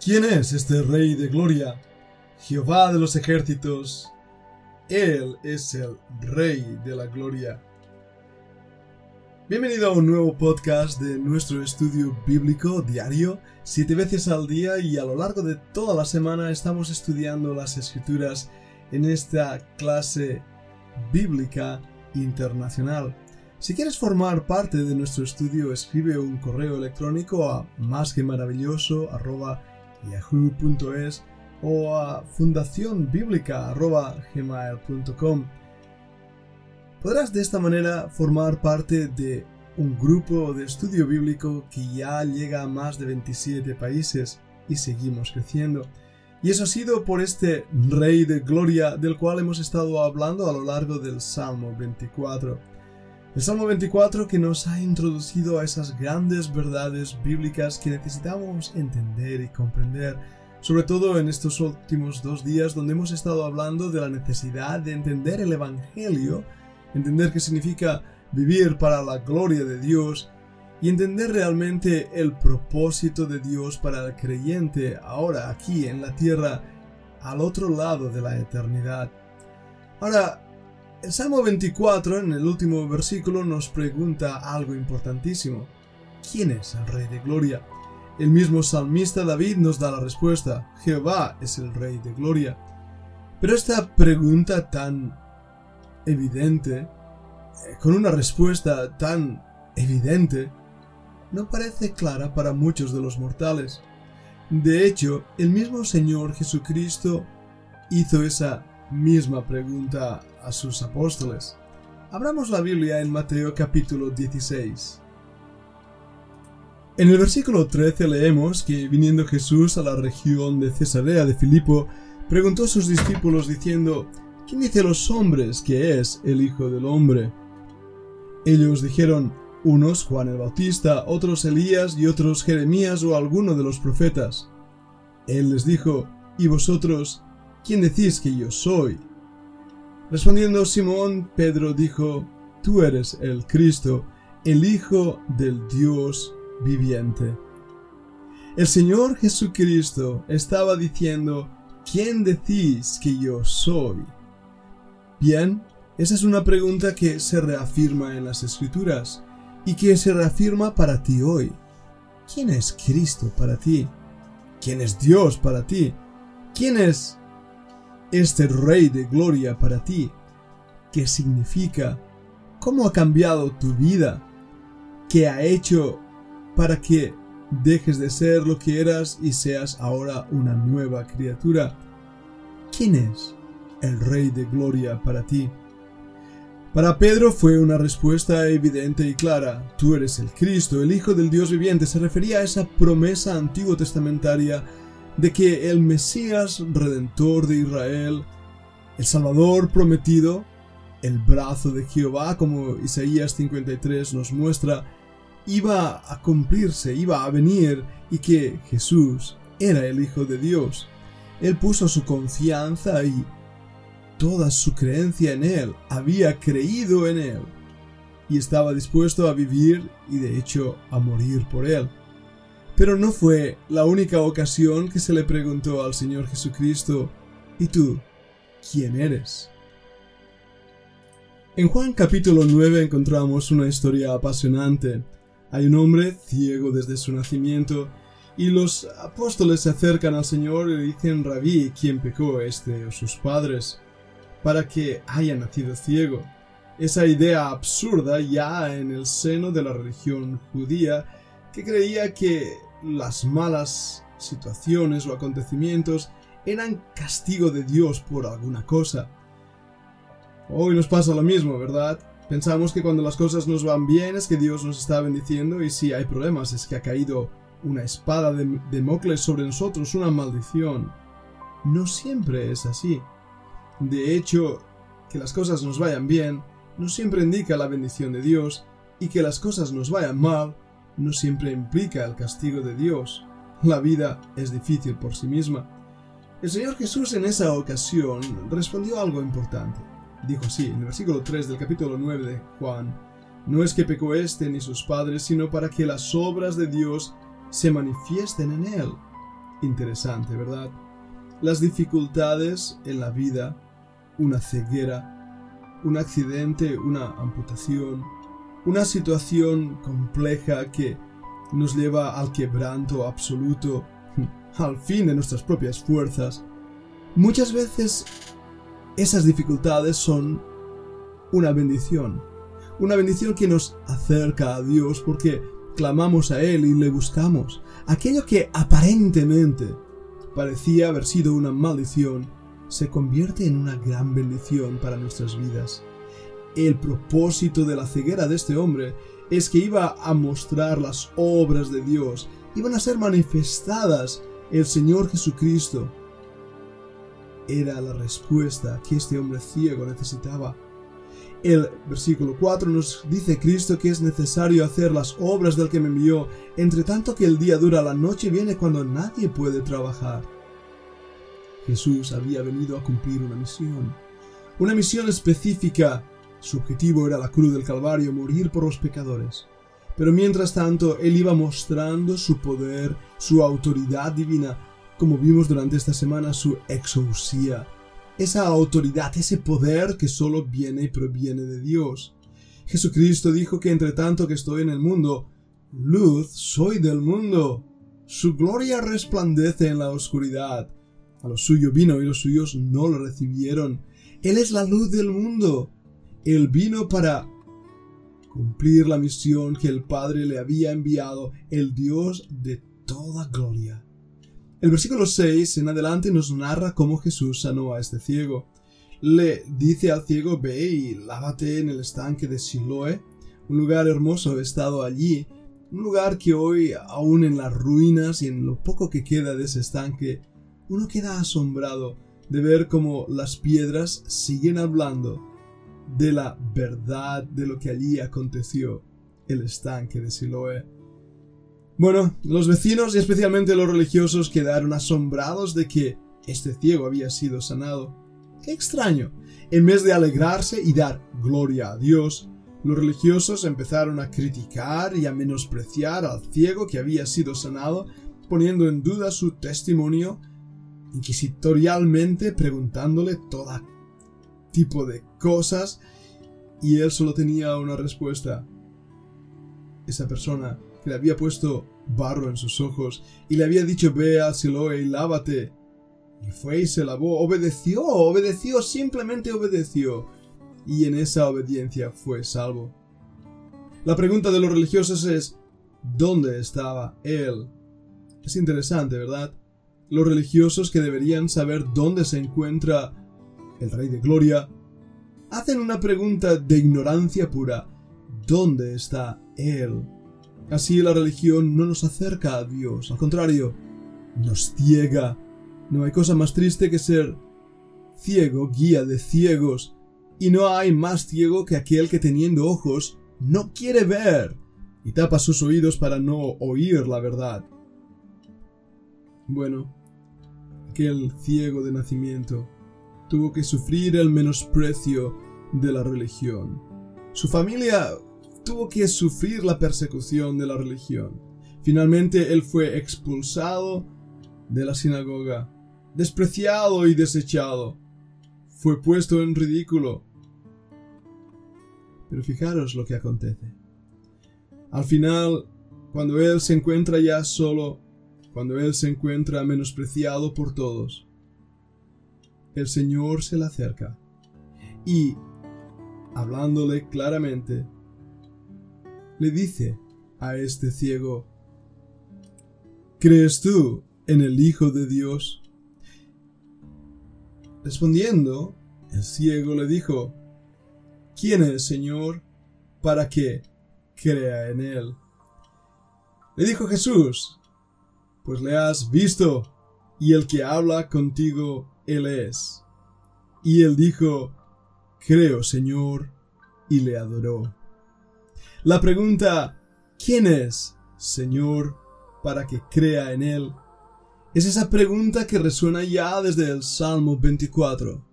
¿Quién es este Rey de Gloria? Jehová de los ejércitos. Él es el Rey de la Gloria. Bienvenido a un nuevo podcast de nuestro estudio bíblico diario, siete veces al día y a lo largo de toda la semana estamos estudiando las escrituras en esta clase bíblica internacional. Si quieres formar parte de nuestro estudio, escribe un correo electrónico a másquemaravillosо.yahoo.es o a fundacionbiblica.gmail.com. Podrás de esta manera formar parte de un grupo de estudio bíblico que ya llega a más de 27 países y seguimos creciendo. Y eso ha sido por este Rey de Gloria del cual hemos estado hablando a lo largo del Salmo 24. El Salmo 24 que nos ha introducido a esas grandes verdades bíblicas que necesitamos entender y comprender, sobre todo en estos últimos dos días donde hemos estado hablando de la necesidad de entender el Evangelio, entender qué significa vivir para la gloria de Dios y entender realmente el propósito de Dios para el creyente ahora aquí en la tierra al otro lado de la eternidad. Ahora, el Salmo 24, en el último versículo, nos pregunta algo importantísimo. ¿Quién es el Rey de Gloria? El mismo salmista David nos da la respuesta. Jehová es el Rey de Gloria. Pero esta pregunta tan evidente, eh, con una respuesta tan evidente, no parece clara para muchos de los mortales. De hecho, el mismo Señor Jesucristo hizo esa misma pregunta a sus apóstoles. Abramos la Biblia en Mateo capítulo 16. En el versículo 13 leemos que viniendo Jesús a la región de Cesarea de Filipo, preguntó a sus discípulos diciendo, ¿quién dice los hombres que es el Hijo del Hombre? Ellos dijeron, unos Juan el Bautista, otros Elías y otros Jeremías o alguno de los profetas. Él les dijo, ¿y vosotros ¿quién decís que yo soy? Respondiendo Simón, Pedro dijo, Tú eres el Cristo, el Hijo del Dios viviente. El Señor Jesucristo estaba diciendo, ¿quién decís que yo soy? Bien, esa es una pregunta que se reafirma en las Escrituras y que se reafirma para ti hoy. ¿Quién es Cristo para ti? ¿Quién es Dios para ti? ¿Quién es este Rey de Gloria para ti? ¿Qué significa? ¿Cómo ha cambiado tu vida? ¿Qué ha hecho para que dejes de ser lo que eras y seas ahora una nueva criatura? ¿Quién es el Rey de Gloria para ti? Para Pedro fue una respuesta evidente y clara. Tú eres el Cristo, el Hijo del Dios viviente. Se refería a esa promesa antiguo testamentaria de que el Mesías redentor de Israel, el Salvador prometido, el brazo de Jehová, como Isaías 53 nos muestra, iba a cumplirse, iba a venir y que Jesús era el Hijo de Dios. Él puso su confianza y toda su creencia en Él, había creído en Él y estaba dispuesto a vivir y de hecho a morir por Él. Pero no fue la única ocasión que se le preguntó al Señor Jesucristo, ¿y tú quién eres? En Juan capítulo 9 encontramos una historia apasionante. Hay un hombre ciego desde su nacimiento y los apóstoles se acercan al Señor y le dicen, Rabí, ¿quién pecó, este o sus padres, para que haya nacido ciego? Esa idea absurda ya en el seno de la religión judía que creía que las malas situaciones o acontecimientos eran castigo de Dios por alguna cosa. Hoy nos pasa lo mismo, ¿verdad? Pensamos que cuando las cosas nos van bien es que Dios nos está bendiciendo y si hay problemas es que ha caído una espada de Democles sobre nosotros, una maldición. No siempre es así. De hecho, que las cosas nos vayan bien no siempre indica la bendición de Dios y que las cosas nos vayan mal no siempre implica el castigo de Dios. La vida es difícil por sí misma. El Señor Jesús en esa ocasión respondió algo importante. Dijo así, en el versículo 3 del capítulo 9 de Juan, no es que pecó éste ni sus padres, sino para que las obras de Dios se manifiesten en él. interesante, ¿verdad? Las dificultades en la vida, una ceguera, un accidente, una amputación, una situación compleja que nos lleva al quebranto absoluto, al fin de nuestras propias fuerzas. Muchas veces esas dificultades son una bendición, una bendición que nos acerca a Dios porque clamamos a Él y le buscamos. Aquello que aparentemente parecía haber sido una maldición se convierte en una gran bendición para nuestras vidas. El propósito de la ceguera de este hombre es que iba a mostrar las obras de Dios, iban a ser manifestadas el Señor Jesucristo. Era la respuesta que este hombre ciego necesitaba. El versículo 4 nos dice Cristo que es necesario hacer las obras del que me envió, entre tanto que el día dura, la noche viene cuando nadie puede trabajar. Jesús había venido a cumplir una misión, una misión específica. Su objetivo era la cruz del Calvario, morir por los pecadores. Pero mientras tanto, Él iba mostrando su poder, su autoridad divina, como vimos durante esta semana, su exousia, esa autoridad, ese poder que solo viene y proviene de Dios. Jesucristo dijo que entre tanto que estoy en el mundo, luz soy del mundo. Su gloria resplandece en la oscuridad. A los suyos vino y los suyos no lo recibieron. Él es la luz del mundo. Él vino para cumplir la misión que el Padre le había enviado, el Dios de toda gloria. El versículo 6 en adelante nos narra cómo Jesús sanó a este ciego. Le dice al ciego, ve y lávate en el estanque de Siloé, un lugar hermoso, he estado allí, un lugar que hoy, aún en las ruinas y en lo poco que queda de ese estanque, uno queda asombrado de ver cómo las piedras siguen hablando de la verdad de lo que allí aconteció, el estanque de Siloé. Bueno, los vecinos y especialmente los religiosos quedaron asombrados de que este ciego había sido sanado. ¡Qué extraño! En vez de alegrarse y dar gloria a Dios, los religiosos empezaron a criticar y a menospreciar al ciego que había sido sanado, poniendo en duda su testimonio, inquisitorialmente preguntándole todo tipo de cosas, y él solo tenía una respuesta. Esa persona le había puesto barro en sus ojos y le había dicho ve a Siloé y lávate. Y fue y se lavó, obedeció, obedeció, simplemente obedeció. Y en esa obediencia fue salvo. La pregunta de los religiosos es, ¿dónde estaba él? Es interesante, ¿verdad? Los religiosos que deberían saber dónde se encuentra el Rey de Gloria, hacen una pregunta de ignorancia pura. ¿Dónde está Él? Así la religión no nos acerca a Dios, al contrario, nos ciega. No hay cosa más triste que ser ciego, guía de ciegos, y no hay más ciego que aquel que teniendo ojos no quiere ver y tapa sus oídos para no oír la verdad. Bueno, aquel ciego de nacimiento tuvo que sufrir el menosprecio de la religión. Su familia tuvo que sufrir la persecución de la religión. Finalmente él fue expulsado de la sinagoga, despreciado y desechado. Fue puesto en ridículo. Pero fijaros lo que acontece. Al final, cuando él se encuentra ya solo, cuando él se encuentra menospreciado por todos, el Señor se le acerca y, hablándole claramente, le dice a este ciego, ¿Crees tú en el Hijo de Dios? Respondiendo, el ciego le dijo, ¿Quién es, Señor, para que crea en él? Le dijo Jesús, pues le has visto, y el que habla contigo, él es. Y él dijo, Creo, Señor, y le adoró. La pregunta ¿quién es, Señor, para que crea en Él? Es esa pregunta que resuena ya desde el Salmo 24.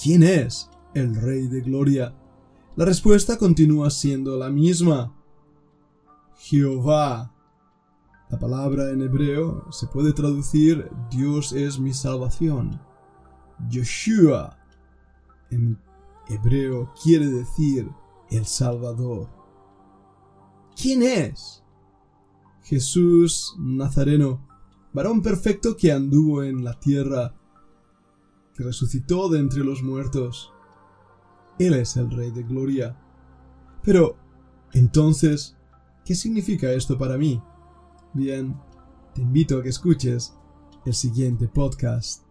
¿Quién es el Rey de Gloria? La respuesta continúa siendo la misma. Jehová, La palabra en hebreo se puede traducir Dios es mi salvación. Yeshua en hebreo quiere decir el Salvador. ¿Quién es? Jesús Nazareno, varón perfecto que anduvo en la tierra, que resucitó de entre los muertos. Él es el Rey de Gloria. Pero, entonces, ¿qué significa esto para mí? Bien, te invito a que escuches el siguiente podcast.